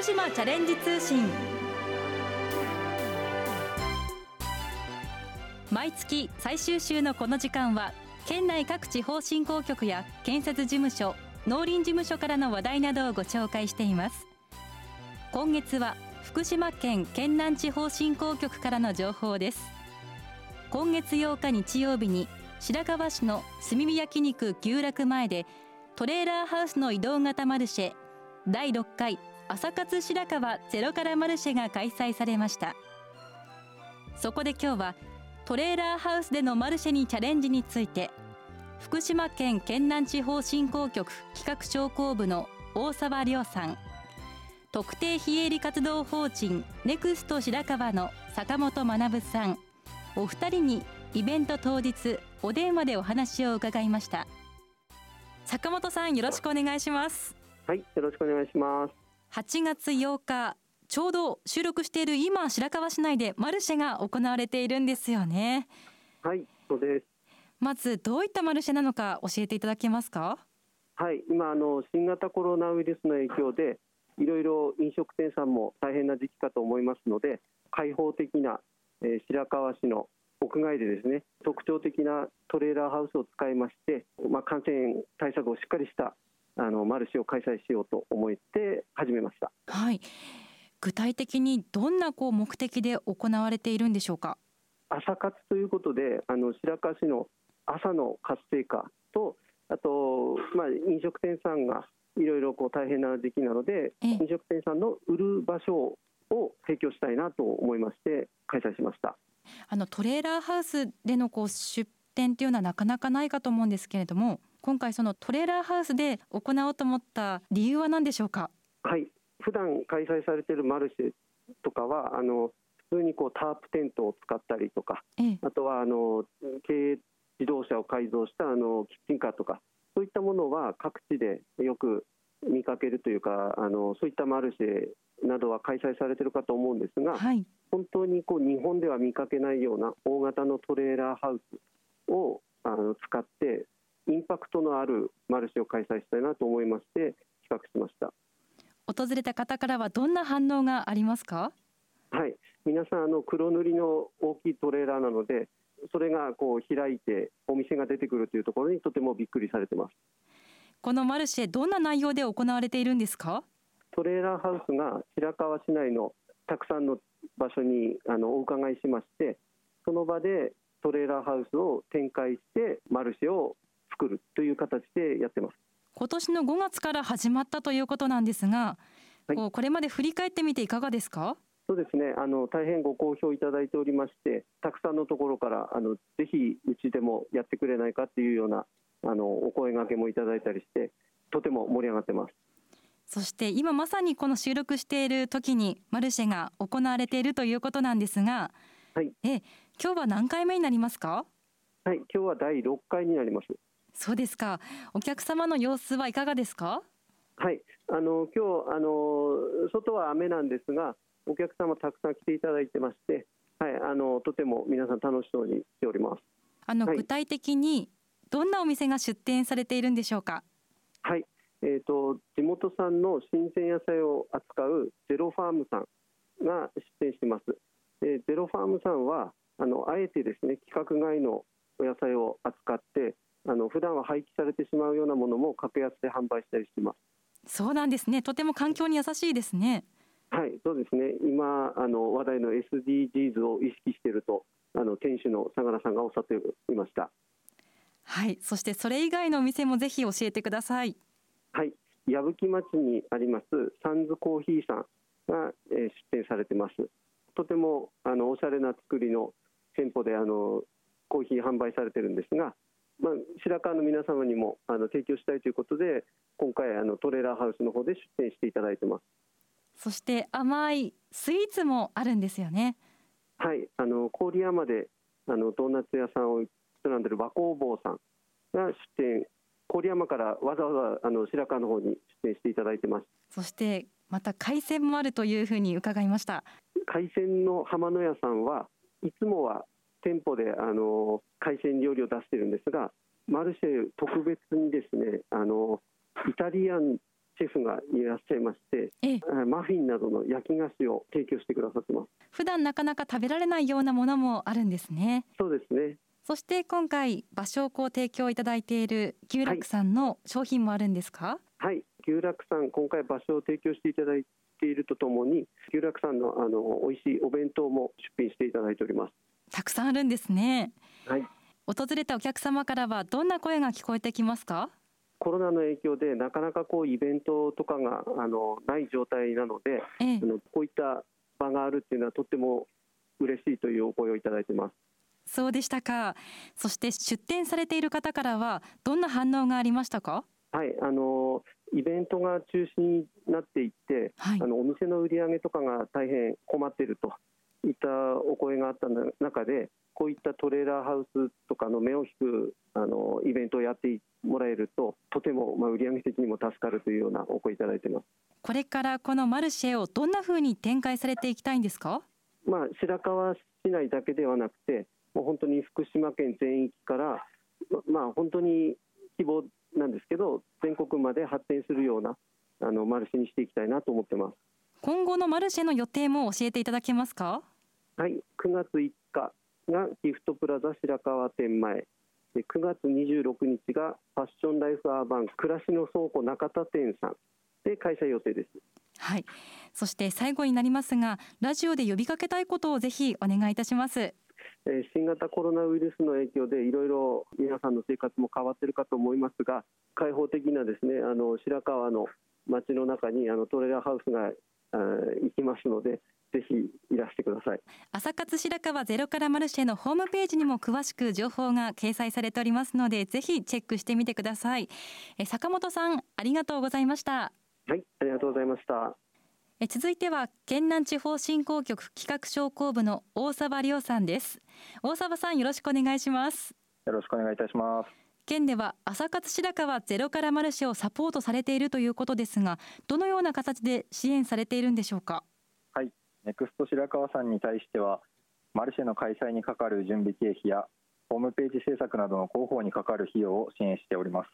福島チャレンジ通信。毎月最終週のこの時間は県内各地方振興局や建設事務所農林事務所からの話題などをご紹介しています。今月は福島県県南地方振興局からの情報です。今月8日日曜日に白河市の炭火焼肉牛楽前でトレーラーハウスの移動型マルシェ第6回朝活白河ゼロからマルシェが開催されました。そこで今日はトレーラーハウスでのマルシェにチャレンジについて福島県県南地方振興局企画商工部の大沢亮さん特定非営利活動法人ネクスト白川の坂本学さんお二人にイベント当日お電話でお話を伺いました。坂本さんよろしくお願いします。はいよろしくお願いします。8月8日ちょうど収録している今白河市内でマルシェが行われているんですよね。はいそうです。まずどういったマルシェなのか教えていただけますか？はい今あの新型コロナウイルスの影響でいろいろ飲食店さんも大変な時期かと思いますので開放的な、えー、白河市の屋外でですね特徴的なトレーラーハウスを使いまして、まあ、感染対策をしっかりしたあのマルシェを開催しようと思って始めました。はい。具体的にどんなこう目的で行われているんでしょうか？朝活ということであの白河市の朝の活性化とあと、まあ、飲食店さんがいろいろこう大変な時期なので飲食店さんの売る場所を提供したいなと思いまして開催しました。あのトレーラーハウスでのこう出店というのはなかなかないかと思うんですけれども今回そのトレーラーハウスで行おうと思った理由は何でしょうか？はい。普段開催されているマルシェとかはあの普通にこうタープテントを使ったりとか、ええ、あとはあの軽自動車を改造したあのキッチンカーとかそういったものは各地でよく見かけるというかあのそういったマルシェなどは開催されているかと思うんですが、はい、本当にこう日本では見かけないような大型のトレーラーハウスをあの使ってインパクトのあるマルシェを開催したいなと思いまして企画しました。訪れた方からはどんな反応がありますか？はい。皆さんあの黒塗りの大きいトレーラーなのでそれがこう開いてお店が出てくるというところにとてもびっくりされてます。このマルシェどんな内容で行われているんですか？トレーラーハウスが白河市内のたくさんの場所にあのお伺いしましてその場でトレーラーハウスを展開してマルシェを作るという形でやってます。今年の5月から始まったということなんですが、はい、これまで振り返ってみていかがですか？そうですね。あの大変ご好評いただいておりましてたくさんのところからあのぜひうちでもやってくれないかっていうようなあのお声がけもいただいたりしてとても盛り上がってます。そして今まさにこの収録している時にマルシェが行われているということなんですが、はい、え今日は何回目になりますか？はい。今日は第6回になりますそうですかお客様の様子はいかがですか？はいあの今日あの外は雨なんですがお客様たくさん来ていただいてまして、はい、あのとても皆さん楽しそうにしております。あの、はい、具体的にどんなお店が出店されているんでしょうか？はい、えっ、ー、と地元産の新鮮野菜を扱うゼロファームさんが出店しています。でゼロファームさんはあのあえてですね規格外のお野菜を扱ってあの普段は廃棄されてしまうようなものも格安で販売したりしてます。そうなんですね。とても環境に優しいですね。はい、そうですね。今あの話題の SDGs を意識しているとあの店主の相良さんがおっしゃっていました。はい、そしてそれ以外のお店もぜひ教えてください。はい、矢吹町にありますサンズコーヒーさんが、えー、出店されてます。とてもあのおしゃれな作りの店舗であのコーヒー販売されてるんですが、まあ、白川の皆様にもあの提供したいということで今回あのトレーラーハウスの方で出店していただいてます。そして甘いスイーツもあるんですよね。はい、あの郡山であのドーナツ屋さんを営んでる和工房さんが出店郡山からわざわざあの白川の方に出店していただいてますそしてまた海鮮もあるというふうに伺いました海鮮の浜野屋さんはいつもは店舗であの海鮮料理を出してるんですがマルシェ特別にですねあのイタリアンシェフがいらっしゃいまして、マフィンなどの焼き菓子を提供してくださってます。普段なかなか食べられないようなものもあるんですね。そうですね。そして今回場所をこう提供いただいている牛楽さんの商品もあるんですか？はい、牛楽さん今回場所を提供していただいているとともに牛楽さんのあの美味しいお弁当も出品していただいておりますたくさんあるんですね。はい。訪れたお客様からはどんな声が聞こえてきますか？コロナの影響でなかなかこうイベントとかがあのない状態なので、ええ、あのこういった場があるっていうのはとっても嬉しいというお声をいただいてます。そうでしたか。そして出店されている方からはどんな反応がありましたか？はいあのイベントが中止になっていって、はい、あのお店の売り上げとかが大変困っているといったお声があった中でこういったトレーラーハウスとかの目を引くあのイベントをやってもらえるととても、まあ、売上的にも助かるというようなお声いただいてます。これからこのマルシェをどんなふうに展開されていきたいんですか、まあ、白河市内だけではなくてもう本当に福島県全域からまあ本当に希望なんですけど全国まで発展するようなあのマルシェにしていきたいなと思ってます今後のマルシェの予定も教えていただけますか？はい9月5日がギフトプラザ白川店前。で9月26日がファッションライフアーバン暮らしの倉庫中田店さん。で開催予定です。はい。そして最後になりますがラジオで呼びかけたいことをぜひお願いいたします。新型コロナウイルスの影響でいろいろ皆さんの生活も変わっているかと思いますが開放的なですねあの白川の街の中にあのトレーラーハウスが行きますのでぜひいらしてください。朝活白川ゼロからマルシェのホームページにも詳しく情報が掲載されておりますのでぜひチェックしてみてください。え坂本さんありがとうございました。はいありがとうございました。え続いては県南地方振興局企画商工部の大沢亮さんです。大沢さんよろしくお願いします。よろしくお願いいたします県では朝活白川ゼロからマルシェをサポートされているということですがどのような形で支援されているんでしょうか？はい。ネクスト白川さんに対してはマルシェの開催にかかる準備経費やホームページ制作などの広報にかかる費用を支援しております。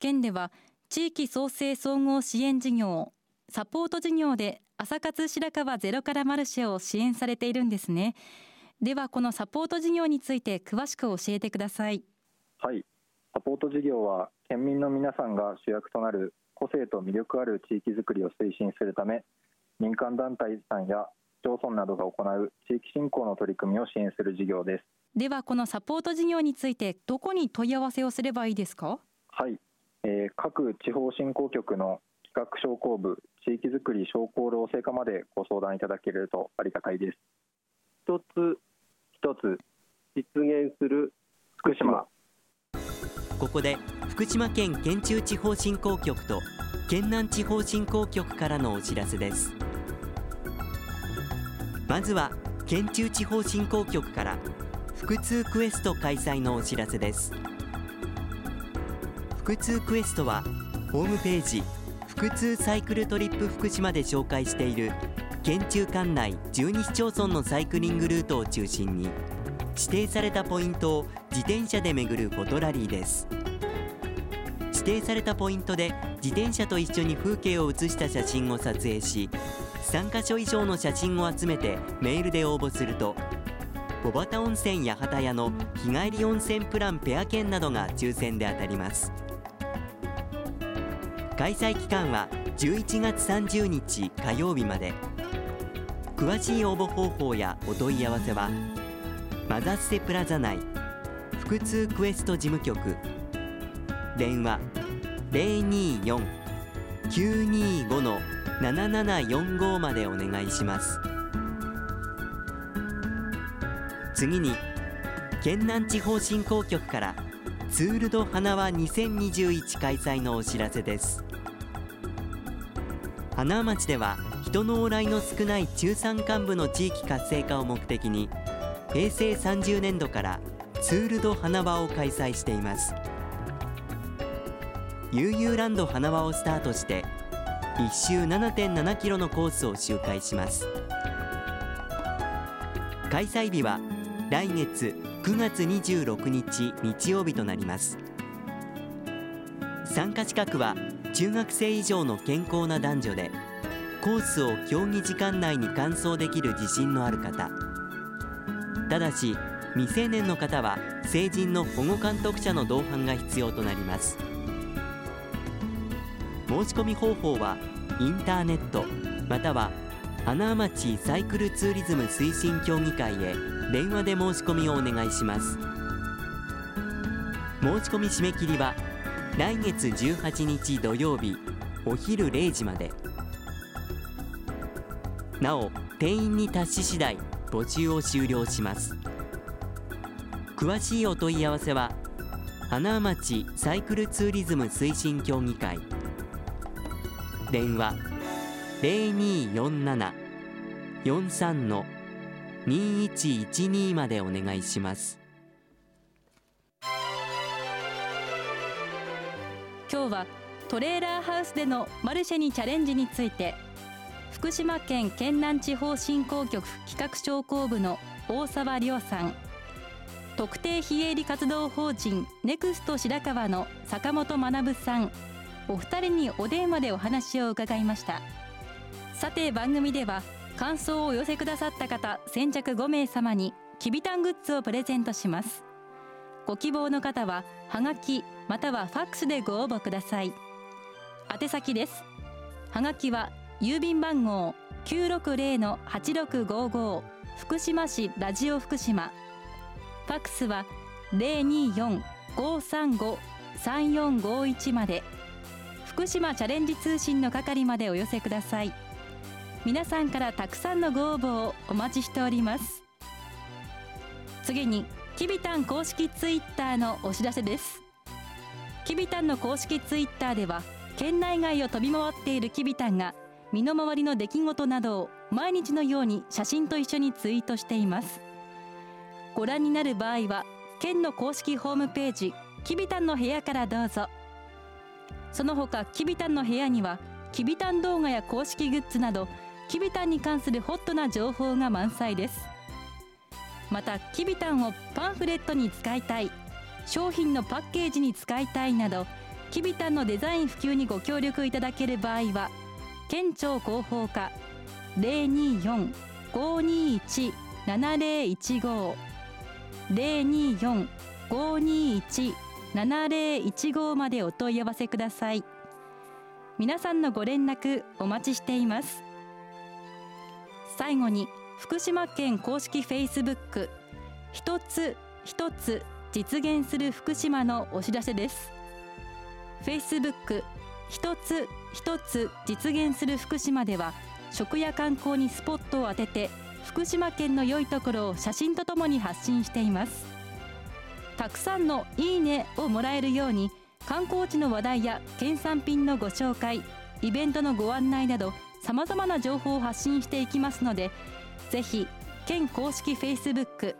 県では地域創生総合支援事業サポート事業で朝活白川ゼロからマルシェを支援されているんですね。ではこのサポート事業について詳しく教えてください。はいサポート事業は県民の皆さんが主役となる個性と魅力ある地域づくりを推進するため民間団体さんや町村などが行う地域振興の取り組みを支援する事業です。ではこのサポート事業についてどこに問い合わせをすればいいですか？はい、えー、各地方振興局の企画商工部地域づくり商工労政課までご相談いただけるとありがたいです。一つ一つ実現する福島ここで福島県県中地方振興局と県南地方振興局からのお知らせです。まずは県中地方振興局から腹痛クエスト開催のお知らせです。腹痛クエストはホームページ腹痛サイクルトリップ福島で紹介している県中管内12市町村のサイクリングルートを中心に指定されたポイントを自転車で巡るフォトラリーです。指定されたポイントで自転車と一緒に風景を写した写真を撮影し3カ所以上の写真を集めてメールで応募すると小畑温泉八幡屋の日帰り温泉プランペア券などが抽選で当たります。開催期間は11月30日火曜日まで。詳しい応募方法やお問い合わせはマザッセプラザ内。腹痛クエスト事務局。電話024-925の7745までお願いします。次に県南地方振興局からツール・ド・花輪2021開催のお知らせです。花町では人の往来の少ない中山間部の地域活性化を目的に平成30年度からツール・ド・花輪を開催しています。悠々ランド花輪をスタートして1周7.7キロのコースを周回します。開催日は来月9月26日日曜日となります。参加資格は中学生以上の健康な男女でコースを競技時間内に完走できる自信のある方。ただし未成年の方は成人の保護監督者の同伴が必要となります。申し込み方法はインターネットまたは花町サイクルツーリズム推進協議会へ電話で申し込みをお願いします。申し込み締め切りは来月18日土曜日お昼0時まで。なお定員に達し次第募集を終了します。詳しいお問い合わせは花町サイクルツーリズム推進協議会。電話0247-43の2112までお願いします。今日はトレーラーハウスでのマルシェにチャレンジについて。福島県県南地方振興局企画商工部の大沢亮さん。特定非営利活動法人ネクスト白川の坂本学さん。お二人にお電話でお話を伺いました。さて番組では感想をお寄せくださった方先着5名様にきびたんグッズをプレゼントします。ご希望の方ははがきまたはファックスでご応募ください。宛先です。はがきは郵便番号960-8655福島市ラジオ福島。ファックスは024-535-3451まで。福島チャレンジ通信の係までお寄せください。皆さんからたくさんのご応募をお待ちしております。次にきびたん公式ツイッターのお知らせです。きびたんの公式ツイッターでは県内外を飛び回っているきびたんが身の回りの出来事などを毎日のように写真と一緒にツイートしています。ご覧になる場合は県の公式ホームページきびたんの部屋からどうぞ。その他きびたんの部屋にはきびたん動画や公式グッズなどきびたんに関するホットな情報が満載です。またきびたんをパンフレットに使いたい商品のパッケージに使いたいなどきびたんのデザイン普及にご協力いただける場合は県庁広報課024-521-7015 024-521-7015までお問い合わせください。皆さんのご連絡お待ちしています。最後に福島県公式フェイスブック一つ一つ実現する福島のお知らせです。フェイスブック一つ一つ実現する福島では食や観光にスポットを当てて福島県の良いところを写真とともに発信していますたくさんのいいねをもらえるように観光地の話題や県産品のご紹介イベントのご案内などさまざまな情報を発信していきますのでぜひ県公式 Facebook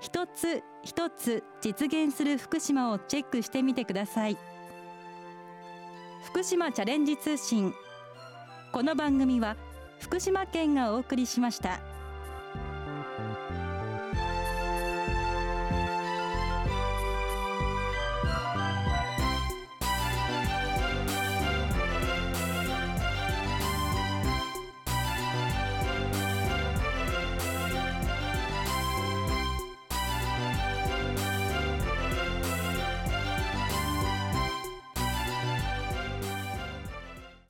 一つ一つ実現する福島をチェックしてみてください。福島チャレンジ通信この番組は福島県がお送りしました。